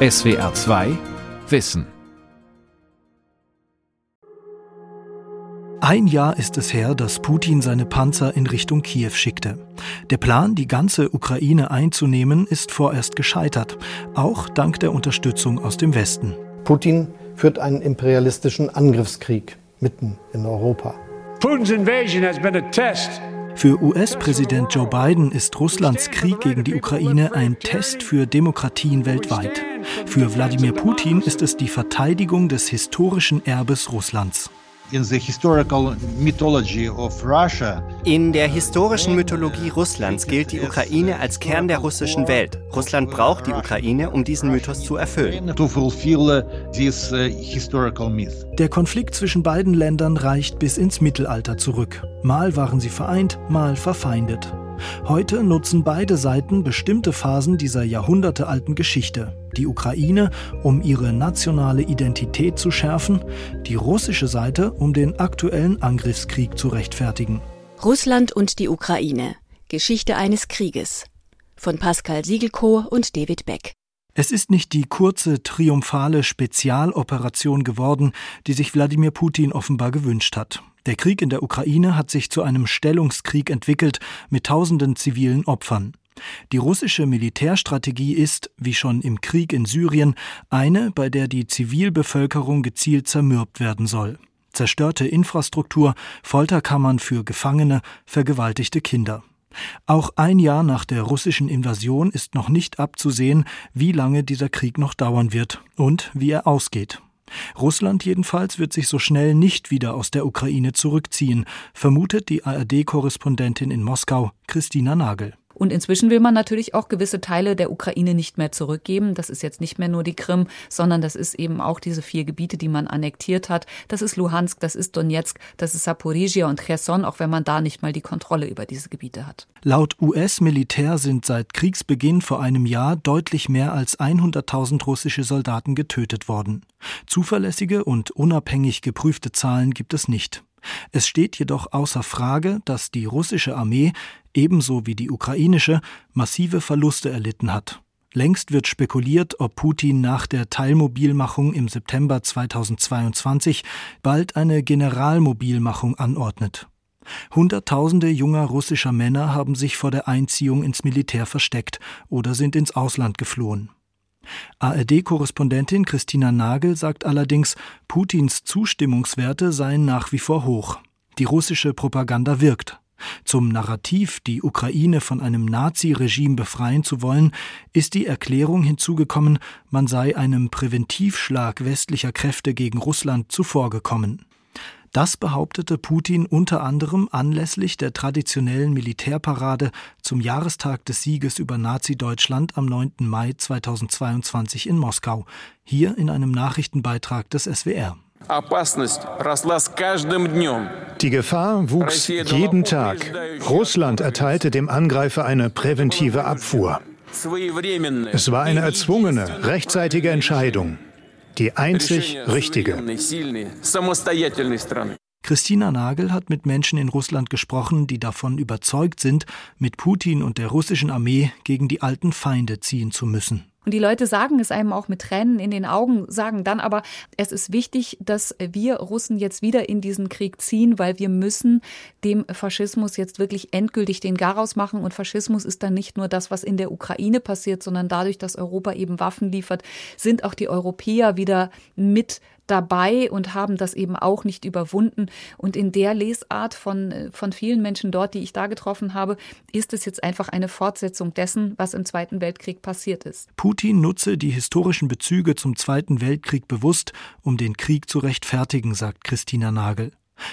SWR 2 Wissen Ein Jahr ist es her, dass Putin seine Panzer in Richtung Kiew schickte. Der Plan, die ganze Ukraine einzunehmen, ist vorerst gescheitert, auch dank der Unterstützung aus dem Westen. Putin führt einen imperialistischen Angriffskrieg mitten in Europa. Putin's invasion has been a test für US-Präsident Joe Biden ist Russlands Krieg gegen die Ukraine ein Test für Demokratien weltweit. Für Wladimir Putin ist es die Verteidigung des historischen Erbes Russlands. In der historischen Mythologie Russlands gilt die Ukraine als Kern der russischen Welt. Russland braucht die Ukraine, um diesen Mythos zu erfüllen. Uh, der Konflikt zwischen beiden Ländern reicht bis ins Mittelalter zurück. Mal waren sie vereint, mal verfeindet. Heute nutzen beide Seiten bestimmte Phasen dieser jahrhundertealten Geschichte. Die Ukraine, um ihre nationale Identität zu schärfen, die russische Seite, um den aktuellen Angriffskrieg zu rechtfertigen. Russland und die Ukraine. Geschichte eines Krieges. Von Pascal Siegelkow und David Beck. Es ist nicht die kurze, triumphale Spezialoperation geworden, die sich Wladimir Putin offenbar gewünscht hat. Der Krieg in der Ukraine hat sich zu einem Stellungskrieg entwickelt mit tausenden zivilen Opfern. Die russische Militärstrategie ist, wie schon im Krieg in Syrien, eine, bei der die Zivilbevölkerung gezielt zermürbt werden soll. Zerstörte Infrastruktur, Folterkammern für Gefangene, vergewaltigte Kinder. Auch ein Jahr nach der russischen Invasion ist noch nicht abzusehen, wie lange dieser Krieg noch dauern wird und wie er ausgeht. Russland jedenfalls wird sich so schnell nicht wieder aus der Ukraine zurückziehen, vermutet die ARD-Korrespondentin in Moskau, Christina Nagel. Und inzwischen will man natürlich auch gewisse Teile der Ukraine nicht mehr zurückgeben. Das ist jetzt nicht mehr nur die Krim, sondern das ist eben auch diese vier Gebiete, die man annektiert hat. Das ist Luhansk, das ist Donetsk, das ist Saporizhia und Cherson, auch wenn man da nicht mal die Kontrolle über diese Gebiete hat. Laut US-Militär sind seit Kriegsbeginn vor einem Jahr deutlich mehr als 100.000 russische Soldaten getötet worden. Zuverlässige und unabhängig geprüfte Zahlen gibt es nicht. Es steht jedoch außer Frage, dass die russische Armee ebenso wie die ukrainische massive Verluste erlitten hat. Längst wird spekuliert, ob Putin nach der Teilmobilmachung im September 2022 bald eine Generalmobilmachung anordnet. Hunderttausende junger russischer Männer haben sich vor der Einziehung ins Militär versteckt oder sind ins Ausland geflohen. ARD-Korrespondentin Christina Nagel sagt allerdings, Putins Zustimmungswerte seien nach wie vor hoch. Die russische Propaganda wirkt. Zum Narrativ, die Ukraine von einem Nazi-Regime befreien zu wollen, ist die Erklärung hinzugekommen, man sei einem Präventivschlag westlicher Kräfte gegen Russland zuvorgekommen. Das behauptete Putin unter anderem anlässlich der traditionellen Militärparade zum Jahrestag des Sieges über Nazi-Deutschland am 9. Mai 2022 in Moskau, hier in einem Nachrichtenbeitrag des SWR. Die Gefahr wuchs jeden Tag. Russland erteilte dem Angreifer eine präventive Abfuhr. Es war eine erzwungene, rechtzeitige Entscheidung die einzig richtige. Christina Nagel hat mit Menschen in Russland gesprochen, die davon überzeugt sind, mit Putin und der russischen Armee gegen die alten Feinde ziehen zu müssen. Und die Leute sagen es einem auch mit Tränen in den Augen, sagen dann aber, es ist wichtig, dass wir Russen jetzt wieder in diesen Krieg ziehen, weil wir müssen dem Faschismus jetzt wirklich endgültig den Garaus machen. Und Faschismus ist dann nicht nur das, was in der Ukraine passiert, sondern dadurch, dass Europa eben Waffen liefert, sind auch die Europäer wieder mit dabei und haben das eben auch nicht überwunden. Und in der Lesart von, äh, von vielen Menschen dort, die ich da getroffen habe, ist es jetzt einfach eine Fortsetzung dessen, was im Zweiten Weltkrieg passiert ist. Putin nutze die historischen Bezüge zum Zweiten Weltkrieg bewusst, um den Krieg zu rechtfertigen, sagt Christina Nagel.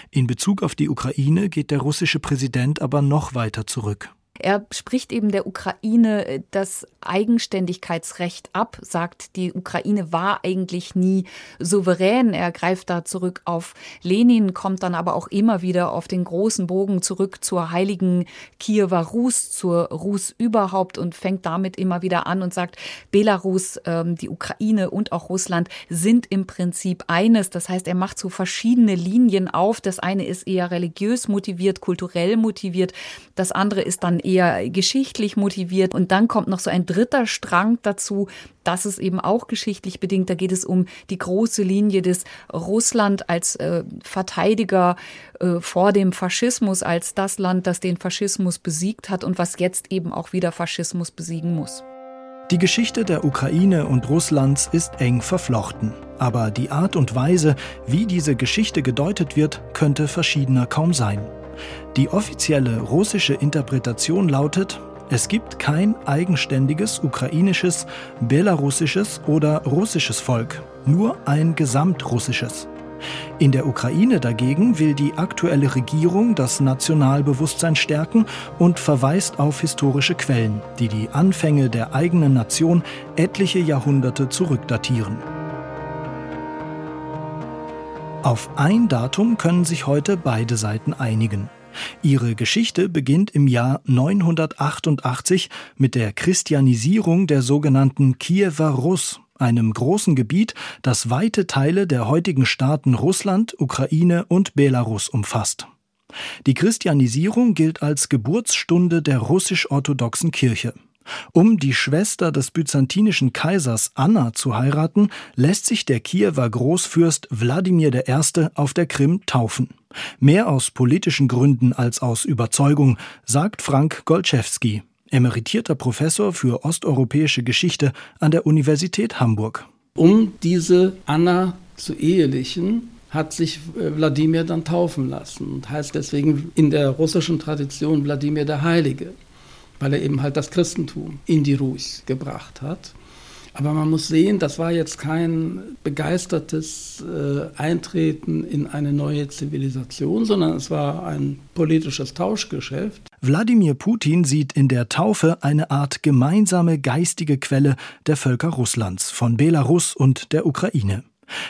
In Bezug auf die Ukraine geht der russische Präsident aber noch weiter zurück. Er spricht eben der Ukraine äh, das Eigenständigkeitsrecht ab, sagt, die Ukraine war eigentlich nie souverän. Er greift da zurück auf Lenin, kommt dann aber auch immer wieder auf den großen Bogen zurück zur heiligen Kiewer Rus, zur Rus überhaupt und fängt damit immer wieder an und sagt, Belarus, ähm, die Ukraine und auch Russland sind im Prinzip eines. Das heißt, er macht so verschiedene Linien auf. Das eine ist eher religiös motiviert, kulturell motiviert. Das andere ist dann eher geschichtlich motiviert. Und dann kommt noch so ein dritter Strang dazu. Das ist eben auch geschichtlich bedingt. Da geht es um die große Linie des Russland als äh, Verteidiger äh, vor dem Faschismus, als das Land, das den Faschismus besiegt hat und was jetzt eben auch wieder Faschismus besiegen muss. Die Geschichte der Ukraine und Russlands ist eng verflochten. Aber die Art und Weise, wie diese Geschichte gedeutet wird, könnte verschiedener kaum sein. Die offizielle russische Interpretation lautet, es gibt kein eigenständiges ukrainisches, belarussisches oder russisches Volk, nur ein gesamtrussisches. In der Ukraine dagegen will die aktuelle Regierung das Nationalbewusstsein stärken und verweist auf historische Quellen, die die Anfänge der eigenen Nation etliche Jahrhunderte zurückdatieren. Auf ein Datum können sich heute beide Seiten einigen. Ihre Geschichte beginnt im Jahr 988 mit der Christianisierung der sogenannten Kiewer Rus einem großen Gebiet, das weite Teile der heutigen Staaten Russland, Ukraine und Belarus umfasst. Die Christianisierung gilt als Geburtsstunde der russisch-orthodoxen Kirche. Um die Schwester des byzantinischen Kaisers Anna zu heiraten, lässt sich der Kiewer Großfürst Wladimir I. auf der Krim taufen. Mehr aus politischen Gründen als aus Überzeugung, sagt Frank Golczewski emeritierter Professor für osteuropäische Geschichte an der Universität Hamburg. Um diese Anna zu ehelichen, hat sich Wladimir dann taufen lassen und heißt deswegen in der russischen Tradition Wladimir der Heilige, weil er eben halt das Christentum in die Ruсь gebracht hat. Aber man muss sehen, das war jetzt kein begeistertes äh, Eintreten in eine neue Zivilisation, sondern es war ein politisches Tauschgeschäft. Wladimir Putin sieht in der Taufe eine Art gemeinsame geistige Quelle der Völker Russlands, von Belarus und der Ukraine.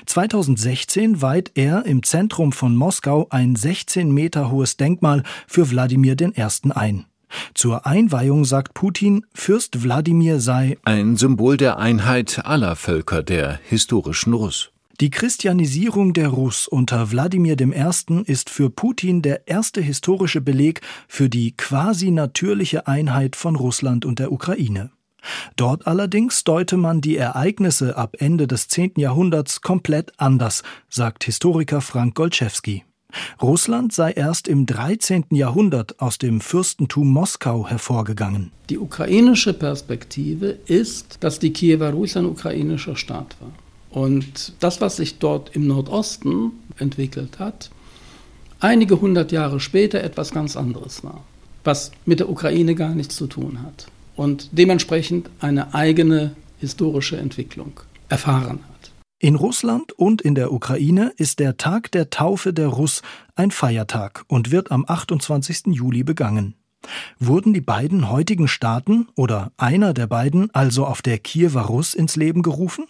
2016 weiht er im Zentrum von Moskau ein 16 Meter hohes Denkmal für Wladimir I. ein. Zur Einweihung sagt Putin, Fürst Wladimir sei ein Symbol der Einheit aller Völker der historischen Russ. Die Christianisierung der Russ unter Wladimir I. ist für Putin der erste historische Beleg für die quasi natürliche Einheit von Russland und der Ukraine. Dort allerdings deute man die Ereignisse ab Ende des 10. Jahrhunderts komplett anders, sagt Historiker Frank Golczewski. Russland sei erst im 13. Jahrhundert aus dem Fürstentum Moskau hervorgegangen. Die ukrainische Perspektive ist, dass die Kiewer Rus ein ukrainischer Staat war. Und das, was sich dort im Nordosten entwickelt hat, einige hundert Jahre später etwas ganz anderes war, was mit der Ukraine gar nichts zu tun hat und dementsprechend eine eigene historische Entwicklung erfahren hat. In Russland und in der Ukraine ist der Tag der Taufe der Russ ein Feiertag und wird am 28. Juli begangen. Wurden die beiden heutigen Staaten oder einer der beiden also auf der Kiewer Russ ins Leben gerufen?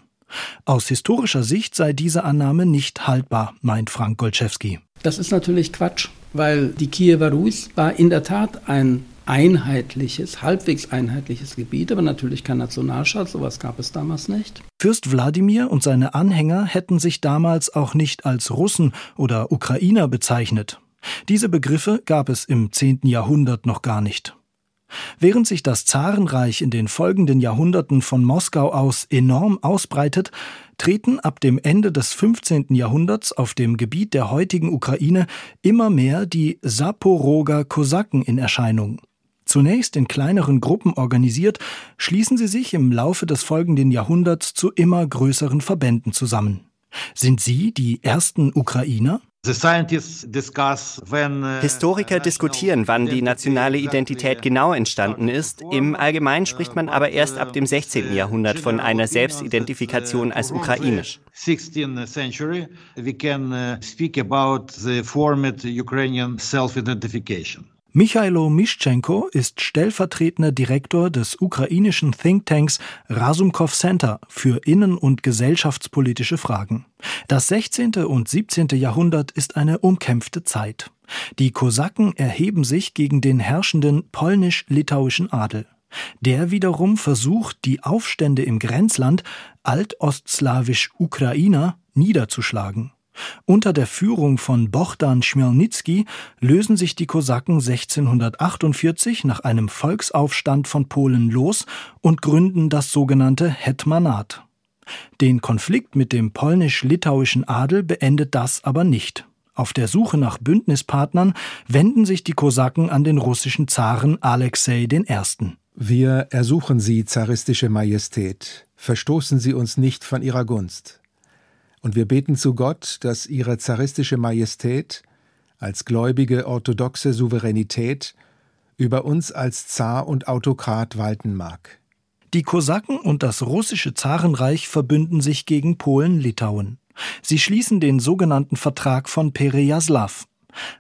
Aus historischer Sicht sei diese Annahme nicht haltbar, meint Frank Golczewski. Das ist natürlich Quatsch, weil die Kiewer Rus war in der Tat ein einheitliches, halbwegs einheitliches Gebiet, aber natürlich kein Nationalstaat, sowas gab es damals nicht. Fürst Wladimir und seine Anhänger hätten sich damals auch nicht als Russen oder Ukrainer bezeichnet. Diese Begriffe gab es im 10. Jahrhundert noch gar nicht. Während sich das Zarenreich in den folgenden Jahrhunderten von Moskau aus enorm ausbreitet, treten ab dem Ende des 15. Jahrhunderts auf dem Gebiet der heutigen Ukraine immer mehr die Saporoger Kosaken in Erscheinung. Zunächst in kleineren Gruppen organisiert, schließen sie sich im Laufe des folgenden Jahrhunderts zu immer größeren Verbänden zusammen. Sind sie die ersten Ukrainer? Uh, Historiker diskutieren, wann die nationale Identität genau entstanden ist. Im Allgemeinen spricht man aber erst ab dem 16. Jahrhundert von einer Selbstidentifikation als ukrainisch. 16th century we can speak about the formed Ukrainian self-identification. Michailo Mischenko ist stellvertretender Direktor des ukrainischen Thinktanks Rasumkov Center für innen- und gesellschaftspolitische Fragen. Das 16. und 17. Jahrhundert ist eine umkämpfte Zeit. Die Kosaken erheben sich gegen den herrschenden polnisch-litauischen Adel. Der wiederum versucht, die Aufstände im Grenzland altostslawisch Ukrainer niederzuschlagen. Unter der Führung von Bohdan Chmielnicki lösen sich die Kosaken 1648 nach einem Volksaufstand von Polen los und gründen das sogenannte Hetmanat. Den Konflikt mit dem polnisch-litauischen Adel beendet das aber nicht. Auf der Suche nach Bündnispartnern wenden sich die Kosaken an den russischen Zaren Alexei I. Wir ersuchen Sie, zaristische Majestät, verstoßen Sie uns nicht von Ihrer Gunst. Und wir beten zu Gott, dass Ihre zaristische Majestät als gläubige orthodoxe Souveränität über uns als Zar und Autokrat walten mag. Die Kosaken und das russische Zarenreich verbünden sich gegen Polen-Litauen. Sie schließen den sogenannten Vertrag von Perejaslav.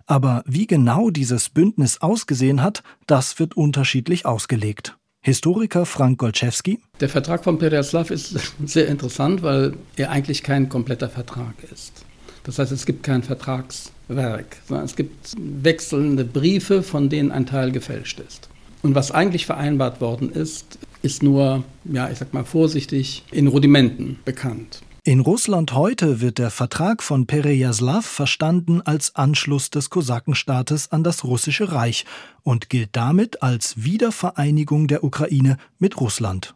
Aber wie genau dieses Bündnis ausgesehen hat, das wird unterschiedlich ausgelegt. Historiker Frank Golczewski. Der Vertrag von Perejaslav ist sehr interessant, weil er eigentlich kein kompletter Vertrag ist. Das heißt, es gibt kein Vertragswerk, sondern es gibt wechselnde Briefe, von denen ein Teil gefälscht ist. Und was eigentlich vereinbart worden ist, ist nur, ja, ich sag mal vorsichtig, in Rudimenten bekannt. In Russland heute wird der Vertrag von Perejaslav verstanden als Anschluss des Kosakenstaates an das russische Reich und gilt damit als Wiedervereinigung der Ukraine mit Russland.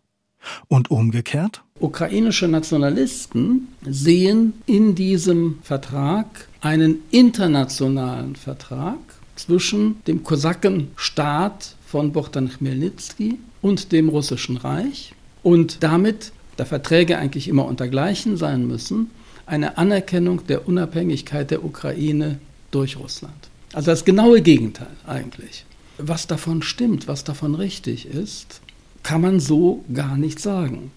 Und umgekehrt? Ukrainische Nationalisten sehen in diesem Vertrag einen internationalen Vertrag zwischen dem Kosakenstaat von Bogdan Chmelnytsky und dem Russischen Reich und damit da Verträge eigentlich immer untergleichen sein müssen, eine Anerkennung der Unabhängigkeit der Ukraine durch Russland. Also das genaue Gegenteil eigentlich. Was davon stimmt, was davon richtig ist, kann man so gar nicht sagen.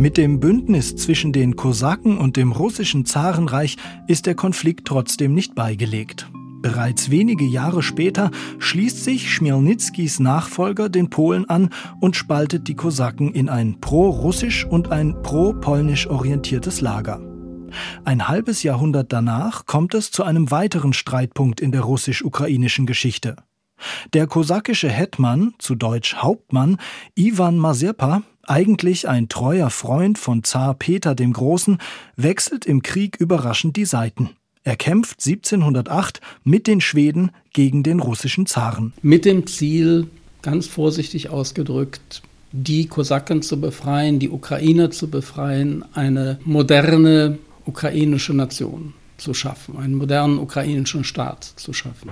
Mit dem Bündnis zwischen den Kosaken und dem russischen Zarenreich ist der Konflikt trotzdem nicht beigelegt. Bereits wenige Jahre später schließt sich Schmielnickis Nachfolger den Polen an und spaltet die Kosaken in ein pro-russisch und ein pro-polnisch orientiertes Lager. Ein halbes Jahrhundert danach kommt es zu einem weiteren Streitpunkt in der russisch-ukrainischen Geschichte. Der kosakische Hetman, zu Deutsch Hauptmann, Ivan Mazeppa, eigentlich ein treuer Freund von Zar Peter dem Großen, wechselt im Krieg überraschend die Seiten. Er kämpft 1708 mit den Schweden gegen den russischen Zaren. Mit dem Ziel, ganz vorsichtig ausgedrückt, die Kosaken zu befreien, die Ukrainer zu befreien, eine moderne ukrainische Nation zu schaffen, einen modernen ukrainischen Staat zu schaffen.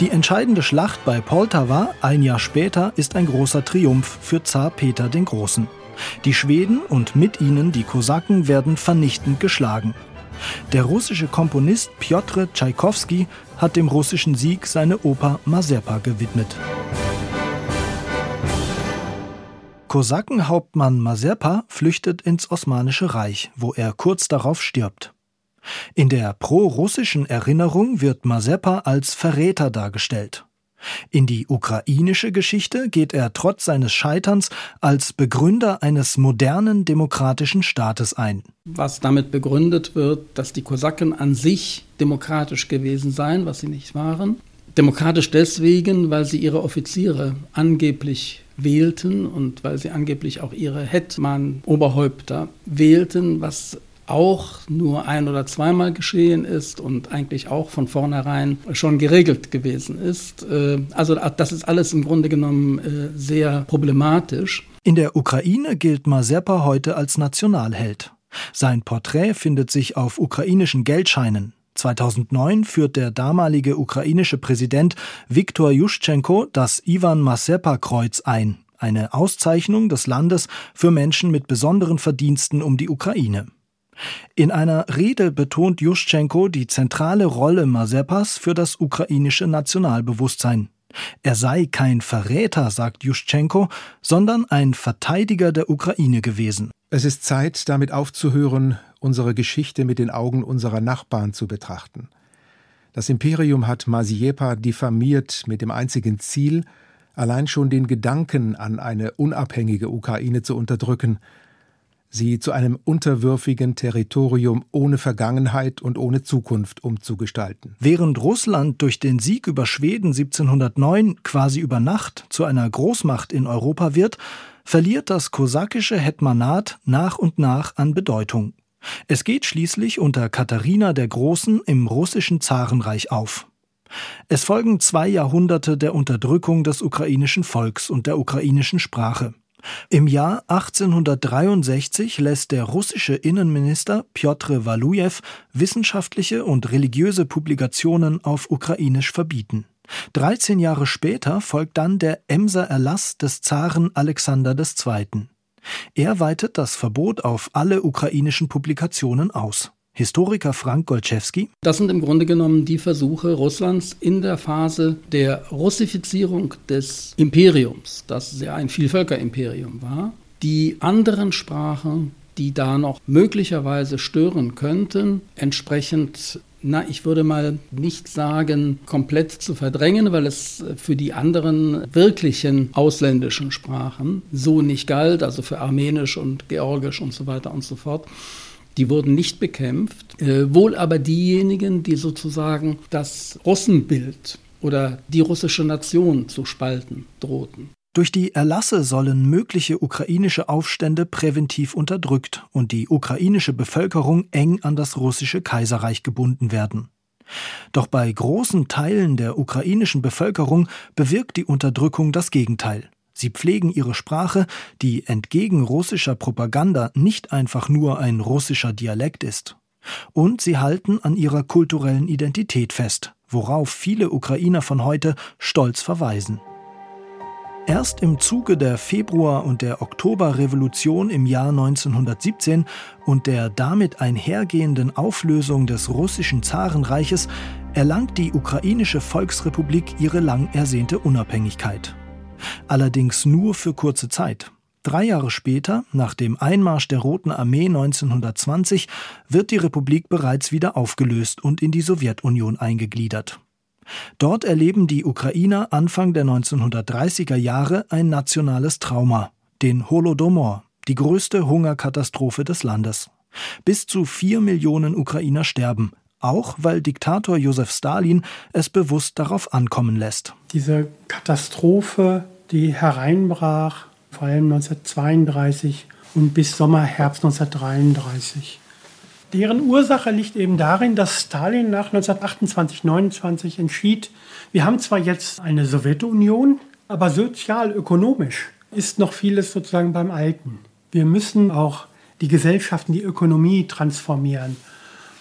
Die entscheidende Schlacht bei Poltawa ein Jahr später ist ein großer Triumph für Zar Peter den Großen. Die Schweden und mit ihnen die Kosaken werden vernichtend geschlagen. Der russische Komponist Piotr Tschaikowski hat dem russischen Sieg seine Oper Mazeppa gewidmet. Kosakenhauptmann Mazeppa flüchtet ins Osmanische Reich, wo er kurz darauf stirbt. In der pro-russischen Erinnerung wird Mazeppa als Verräter dargestellt. In die ukrainische Geschichte geht er trotz seines Scheiterns als Begründer eines modernen demokratischen Staates ein. Was damit begründet wird, dass die Kosaken an sich demokratisch gewesen seien, was sie nicht waren. Demokratisch deswegen, weil sie ihre Offiziere angeblich wählten und weil sie angeblich auch ihre Hetman-Oberhäupter wählten, was auch nur ein oder zweimal geschehen ist und eigentlich auch von vornherein schon geregelt gewesen ist. Äh, also das ist alles im Grunde genommen äh, sehr problematisch. In der Ukraine gilt Mazeppa heute als Nationalheld. Sein Porträt findet sich auf ukrainischen Geldscheinen. 2009 führt der damalige ukrainische Präsident Viktor Juschenko das Ivan Mazeppa-Kreuz ein, eine Auszeichnung des Landes für Menschen mit besonderen Verdiensten um die Ukraine. In einer Rede betont Juschenko die zentrale Rolle Mazeppas für das ukrainische Nationalbewusstsein. Er sei kein Verräter, sagt Juschenko, sondern ein Verteidiger der Ukraine gewesen. Es ist Zeit, damit aufzuhören, unsere Geschichte mit den Augen unserer Nachbarn zu betrachten. Das Imperium hat Maziepa diffamiert mit dem einzigen Ziel, allein schon den Gedanken an eine unabhängige Ukraine zu unterdrücken sie zu einem unterwürfigen Territorium ohne Vergangenheit und ohne Zukunft umzugestalten. Während Russland durch den Sieg über Schweden 1709 quasi über Nacht zu einer Großmacht in Europa wird, verliert das kosakische Hetmanat nach und nach an Bedeutung. Es geht schließlich unter Katharina der Großen im russischen Zarenreich auf. Es folgen zwei Jahrhunderte der Unterdrückung des ukrainischen Volks und der ukrainischen Sprache. Im Jahr 1863 lässt der russische Innenminister Pjotr Walujew wissenschaftliche und religiöse Publikationen auf Ukrainisch verbieten. 13 Jahre später folgt dann der Emser Erlass des Zaren Alexander II. Er weitet das Verbot auf alle ukrainischen Publikationen aus. Historiker Frank Golczewski. Das sind im Grunde genommen die Versuche Russlands in der Phase der Russifizierung des Imperiums, das ja ein Vielvölkerimperium war, die anderen Sprachen, die da noch möglicherweise stören könnten, entsprechend na, ich würde mal nicht sagen, komplett zu verdrängen, weil es für die anderen wirklichen ausländischen Sprachen so nicht galt, also für Armenisch und Georgisch und so weiter und so fort. Die wurden nicht bekämpft, äh, wohl aber diejenigen, die sozusagen das Russenbild oder die russische Nation zu spalten drohten. Durch die Erlasse sollen mögliche ukrainische Aufstände präventiv unterdrückt und die ukrainische Bevölkerung eng an das russische Kaiserreich gebunden werden. Doch bei großen Teilen der ukrainischen Bevölkerung bewirkt die Unterdrückung das Gegenteil. Sie pflegen ihre Sprache, die entgegen russischer Propaganda nicht einfach nur ein russischer Dialekt ist. Und sie halten an ihrer kulturellen Identität fest, worauf viele Ukrainer von heute stolz verweisen. Erst im Zuge der Februar- und der Oktoberrevolution im Jahr 1917 und der damit einhergehenden Auflösung des russischen Zarenreiches erlangt die ukrainische Volksrepublik ihre lang ersehnte Unabhängigkeit. Allerdings nur für kurze Zeit. Drei Jahre später, nach dem Einmarsch der Roten Armee 1920, wird die Republik bereits wieder aufgelöst und in die Sowjetunion eingegliedert. Dort erleben die Ukrainer Anfang der 1930er Jahre ein nationales Trauma, den Holodomor, die größte Hungerkatastrophe des Landes. Bis zu vier Millionen Ukrainer sterben, auch weil Diktator Josef Stalin es bewusst darauf ankommen lässt. Diese Katastrophe, die hereinbrach, vor allem 1932 und bis Sommer, Herbst 1933. Deren Ursache liegt eben darin, dass Stalin nach 1928, 29 entschied, wir haben zwar jetzt eine Sowjetunion, aber sozial-ökonomisch ist noch vieles sozusagen beim Alten. Wir müssen auch die Gesellschaften, die Ökonomie transformieren.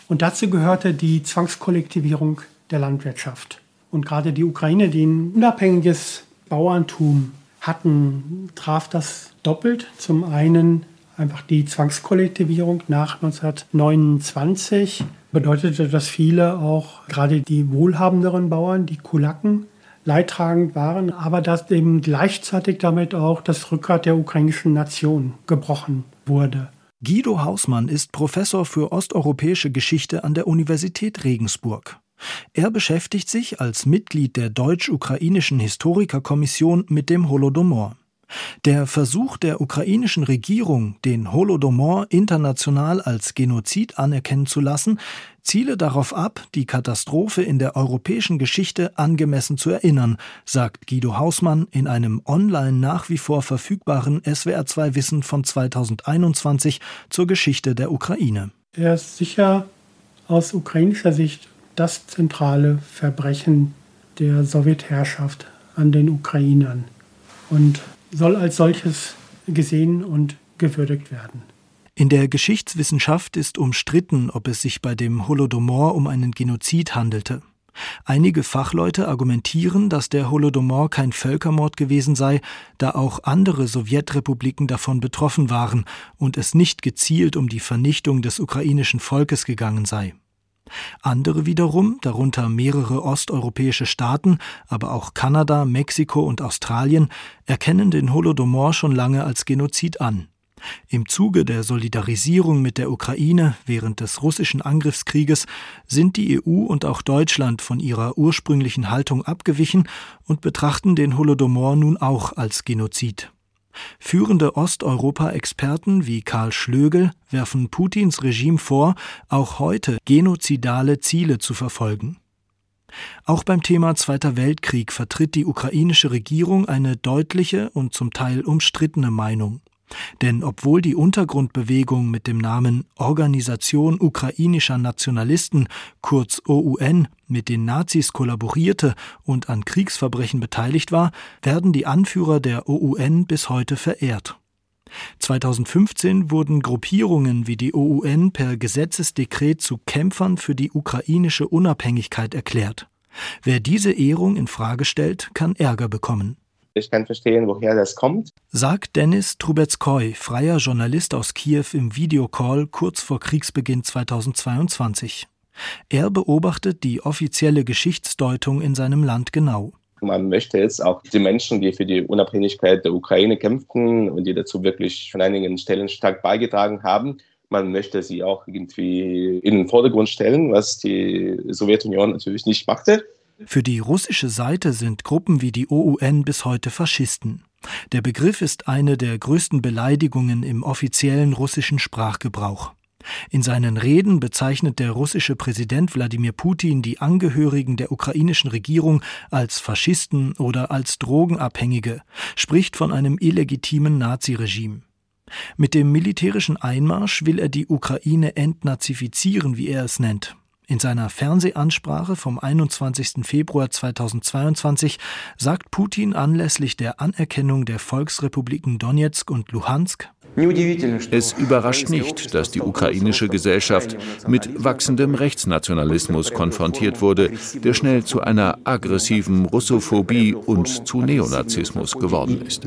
Und dazu gehörte die Zwangskollektivierung der Landwirtschaft. Und gerade die Ukraine, die ein unabhängiges Bauerntum hatten, traf das doppelt. Zum einen einfach die Zwangskollektivierung nach 1929 bedeutete, dass viele auch gerade die wohlhabenderen Bauern, die Kulaken, leidtragend waren, aber dass eben gleichzeitig damit auch das Rückgrat der ukrainischen Nation gebrochen wurde. Guido Hausmann ist Professor für osteuropäische Geschichte an der Universität Regensburg. Er beschäftigt sich als Mitglied der deutsch-ukrainischen Historikerkommission mit dem Holodomor. Der Versuch der ukrainischen Regierung, den Holodomor international als Genozid anerkennen zu lassen, ziele darauf ab, die Katastrophe in der europäischen Geschichte angemessen zu erinnern, sagt Guido Hausmann in einem online nach wie vor verfügbaren SWR2 Wissen von 2021 zur Geschichte der Ukraine. Er ist sicher aus ukrainischer Sicht das zentrale Verbrechen der Sowjetherrschaft an den Ukrainern. Und soll als solches gesehen und gewürdigt werden. In der Geschichtswissenschaft ist umstritten, ob es sich bei dem Holodomor um einen Genozid handelte. Einige Fachleute argumentieren, dass der Holodomor kein Völkermord gewesen sei, da auch andere Sowjetrepubliken davon betroffen waren und es nicht gezielt um die Vernichtung des ukrainischen Volkes gegangen sei. Andere wiederum, darunter mehrere osteuropäische Staaten, aber auch Kanada, Mexiko und Australien, erkennen den Holodomor schon lange als Genozid an. Im Zuge der Solidarisierung mit der Ukraine während des russischen Angriffskrieges sind die EU und auch Deutschland von ihrer ursprünglichen Haltung abgewichen und betrachten den Holodomor nun auch als Genozid. Führende Osteuropa-Experten wie Karl Schlögel werfen Putins Regime vor, auch heute genozidale Ziele zu verfolgen. Auch beim Thema Zweiter Weltkrieg vertritt die ukrainische Regierung eine deutliche und zum Teil umstrittene Meinung. Denn obwohl die Untergrundbewegung mit dem Namen Organisation ukrainischer Nationalisten, kurz OUN, mit den Nazis kollaborierte und an Kriegsverbrechen beteiligt war, werden die Anführer der OUN bis heute verehrt. 2015 wurden Gruppierungen wie die OUN per Gesetzesdekret zu Kämpfern für die ukrainische Unabhängigkeit erklärt. Wer diese Ehrung in Frage stellt, kann Ärger bekommen. Ich kann verstehen, woher das kommt. Sagt Dennis Trubetskoy, freier Journalist aus Kiew im Videocall kurz vor Kriegsbeginn 2022. Er beobachtet die offizielle Geschichtsdeutung in seinem Land genau. Man möchte jetzt auch die Menschen, die für die Unabhängigkeit der Ukraine kämpften und die dazu wirklich von einigen Stellen stark beigetragen haben, man möchte sie auch irgendwie in den Vordergrund stellen, was die Sowjetunion natürlich nicht machte. Für die russische Seite sind Gruppen wie die OUN bis heute Faschisten. Der Begriff ist eine der größten Beleidigungen im offiziellen russischen Sprachgebrauch. In seinen Reden bezeichnet der russische Präsident Wladimir Putin die Angehörigen der ukrainischen Regierung als Faschisten oder als Drogenabhängige, spricht von einem illegitimen Naziregime. Mit dem militärischen Einmarsch will er die Ukraine entnazifizieren, wie er es nennt. In seiner Fernsehansprache vom 21. Februar 2022 sagt Putin anlässlich der Anerkennung der Volksrepubliken Donetsk und Luhansk, es überrascht nicht, dass die ukrainische Gesellschaft mit wachsendem Rechtsnationalismus konfrontiert wurde, der schnell zu einer aggressiven Russophobie und zu Neonazismus geworden ist.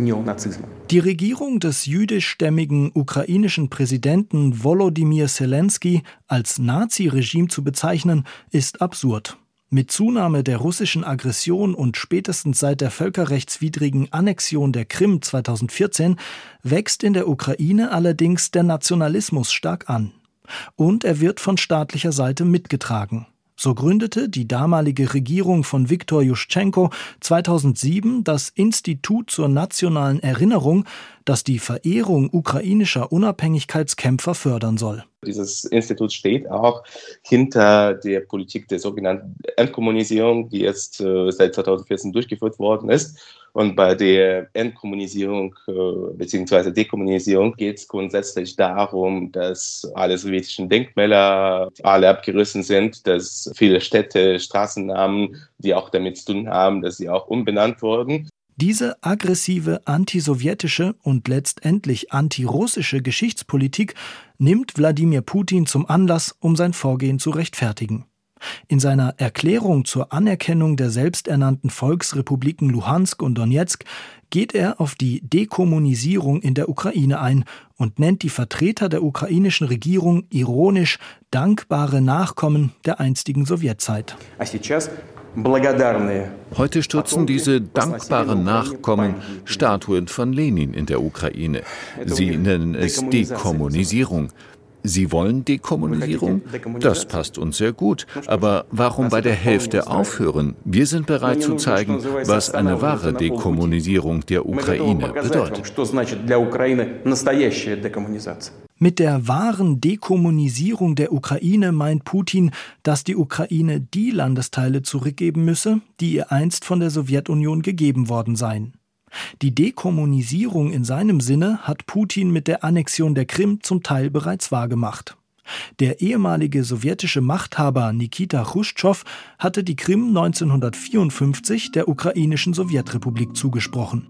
Die Regierung des jüdischstämmigen ukrainischen Präsidenten Volodymyr Zelensky als Naziregime zu bezeichnen, ist absurd. Mit Zunahme der russischen Aggression und spätestens seit der völkerrechtswidrigen Annexion der Krim 2014 wächst in der Ukraine allerdings der Nationalismus stark an. Und er wird von staatlicher Seite mitgetragen. So gründete die damalige Regierung von Viktor Juschenko 2007 das Institut zur nationalen Erinnerung, das die Verehrung ukrainischer Unabhängigkeitskämpfer fördern soll. Dieses Institut steht auch hinter der Politik der sogenannten Entkommunisierung, die jetzt äh, seit 2014 durchgeführt worden ist. Und bei der Entkommunisierung äh, bzw. Dekommunisierung geht es grundsätzlich darum, dass alle sowjetischen Denkmäler alle abgerissen sind, dass viele Städte, Straßennamen, die auch damit zu tun haben, dass sie auch umbenannt wurden. Diese aggressive antisowjetische und letztendlich antirussische Geschichtspolitik nimmt Wladimir Putin zum Anlass, um sein Vorgehen zu rechtfertigen. In seiner Erklärung zur Anerkennung der selbsternannten Volksrepubliken Luhansk und Donetsk geht er auf die Dekommunisierung in der Ukraine ein und nennt die Vertreter der ukrainischen Regierung ironisch dankbare Nachkommen der einstigen Sowjetzeit. Heute stürzen diese dankbaren Nachkommen Statuen von Lenin in der Ukraine. Sie nennen es Dekommunisierung. Sie wollen Dekommunisierung? Das passt uns sehr gut. Aber warum bei der Hälfte aufhören? Wir sind bereit zu zeigen, was eine wahre Dekommunisierung der Ukraine bedeutet. Mit der wahren Dekommunisierung der Ukraine meint Putin, dass die Ukraine die Landesteile zurückgeben müsse, die ihr einst von der Sowjetunion gegeben worden seien. Die Dekommunisierung in seinem Sinne hat Putin mit der Annexion der Krim zum Teil bereits wahrgemacht. Der ehemalige sowjetische Machthaber Nikita Chruschtschow hatte die Krim 1954 der ukrainischen Sowjetrepublik zugesprochen.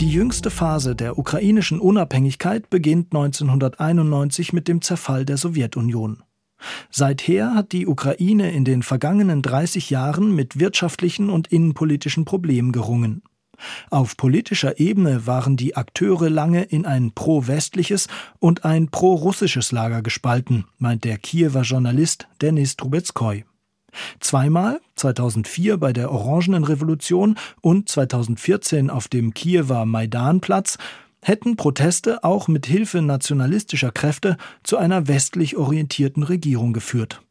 Die jüngste Phase der ukrainischen Unabhängigkeit beginnt 1991 mit dem Zerfall der Sowjetunion. Seither hat die Ukraine in den vergangenen 30 Jahren mit wirtschaftlichen und innenpolitischen Problemen gerungen. Auf politischer Ebene waren die Akteure lange in ein pro-westliches und ein pro-russisches Lager gespalten, meint der Kiewer Journalist Denis Trubetskoy. Zweimal, 2004 bei der Orangenen Revolution und 2014 auf dem Kiewer Maidanplatz, hätten Proteste auch mit Hilfe nationalistischer Kräfte zu einer westlich orientierten Regierung geführt.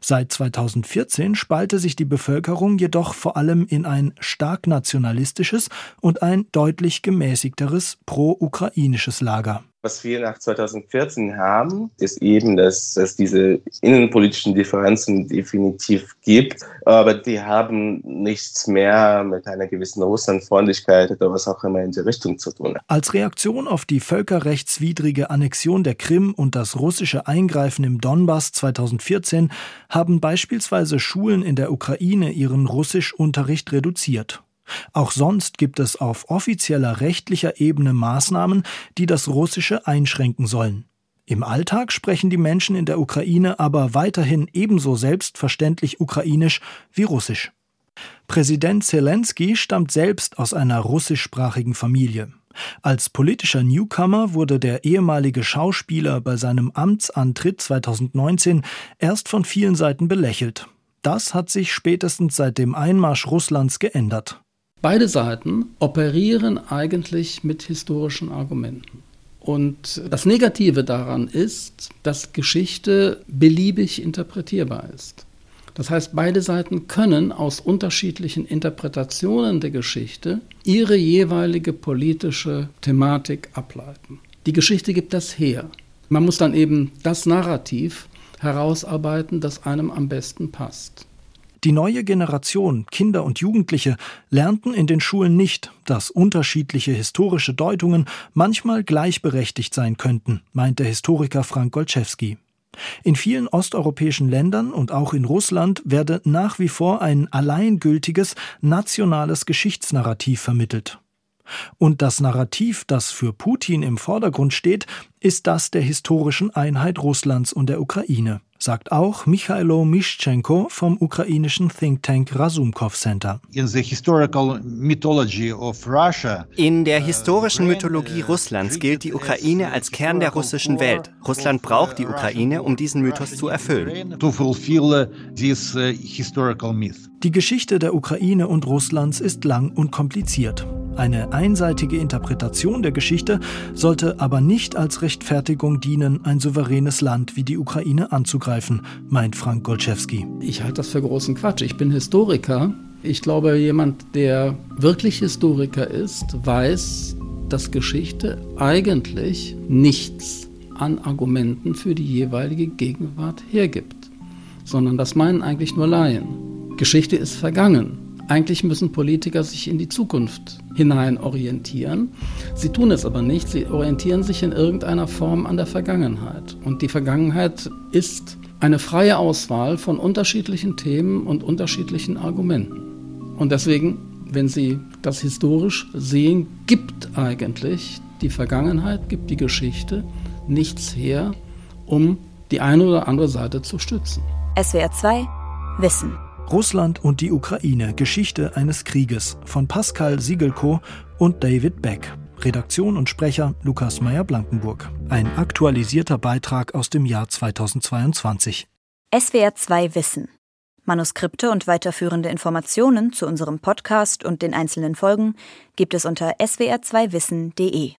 Seit 2014 spalte sich die Bevölkerung jedoch vor allem in ein stark nationalistisches und ein deutlich gemäßigteres pro-ukrainisches Lager. Was wir nach 2014 haben, ist eben, dass es diese innenpolitischen Differenzen definitiv gibt, aber die haben nichts mehr mit einer gewissen Russlandfreundlichkeit oder was auch immer in die Richtung zu tun. Als Reaktion auf die völkerrechtswidrige Annexion der Krim und das russische Eingreifen im Donbass 2014 haben beispielsweise Schulen in der Ukraine ihren Russischunterricht reduziert. Auch sonst gibt es auf offizieller rechtlicher Ebene Maßnahmen, die das Russische einschränken sollen. Im Alltag sprechen die Menschen in der Ukraine aber weiterhin ebenso selbstverständlich ukrainisch wie russisch. Präsident Zelensky stammt selbst aus einer russischsprachigen Familie. Als politischer Newcomer wurde der ehemalige Schauspieler bei seinem Amtsantritt 2019 erst von vielen Seiten belächelt. Das hat sich spätestens seit dem Einmarsch Russlands geändert. Beide Seiten operieren eigentlich mit historischen Argumenten. Und das Negative daran ist, dass Geschichte beliebig interpretierbar ist. Das heißt, beide Seiten können aus unterschiedlichen Interpretationen der Geschichte ihre jeweilige politische Thematik ableiten. Die Geschichte gibt das her. Man muss dann eben das Narrativ herausarbeiten, das einem am besten passt. Die neue Generation, Kinder und Jugendliche, lernten in den Schulen nicht, dass unterschiedliche historische Deutungen manchmal gleichberechtigt sein könnten, meint der Historiker Frank Golczewski. In vielen osteuropäischen Ländern und auch in Russland werde nach wie vor ein alleingültiges nationales Geschichtsnarrativ vermittelt. Und das Narrativ, das für Putin im Vordergrund steht, ist das der historischen Einheit Russlands und der Ukraine sagt auch Michailo Mischenko vom ukrainischen Think Tank Rasumkov Center. In der historischen Mythologie Russlands gilt die Ukraine als Kern der russischen Welt. Russland braucht die Ukraine, um diesen Mythos zu erfüllen. Die Geschichte der Ukraine und Russlands ist lang und kompliziert. Eine einseitige Interpretation der Geschichte sollte aber nicht als Rechtfertigung dienen, ein souveränes Land wie die Ukraine anzugreifen, meint Frank Golczewski. Ich halte das für großen Quatsch. Ich bin Historiker. Ich glaube, jemand, der wirklich Historiker ist, weiß, dass Geschichte eigentlich nichts an Argumenten für die jeweilige Gegenwart hergibt, sondern das meinen eigentlich nur Laien. Geschichte ist vergangen. Eigentlich müssen Politiker sich in die Zukunft hinein orientieren. Sie tun es aber nicht. Sie orientieren sich in irgendeiner Form an der Vergangenheit. Und die Vergangenheit ist eine freie Auswahl von unterschiedlichen Themen und unterschiedlichen Argumenten. Und deswegen, wenn Sie das historisch sehen, gibt eigentlich die Vergangenheit, gibt die Geschichte nichts her, um die eine oder andere Seite zu stützen. SWR 2 Wissen. Russland und die Ukraine Geschichte eines Krieges von Pascal Siegelko und David Beck. Redaktion und Sprecher Lukas Meyer-Blankenburg. Ein aktualisierter Beitrag aus dem Jahr 2022. SWR 2 Wissen. Manuskripte und weiterführende Informationen zu unserem Podcast und den einzelnen Folgen gibt es unter swr2wissen.de.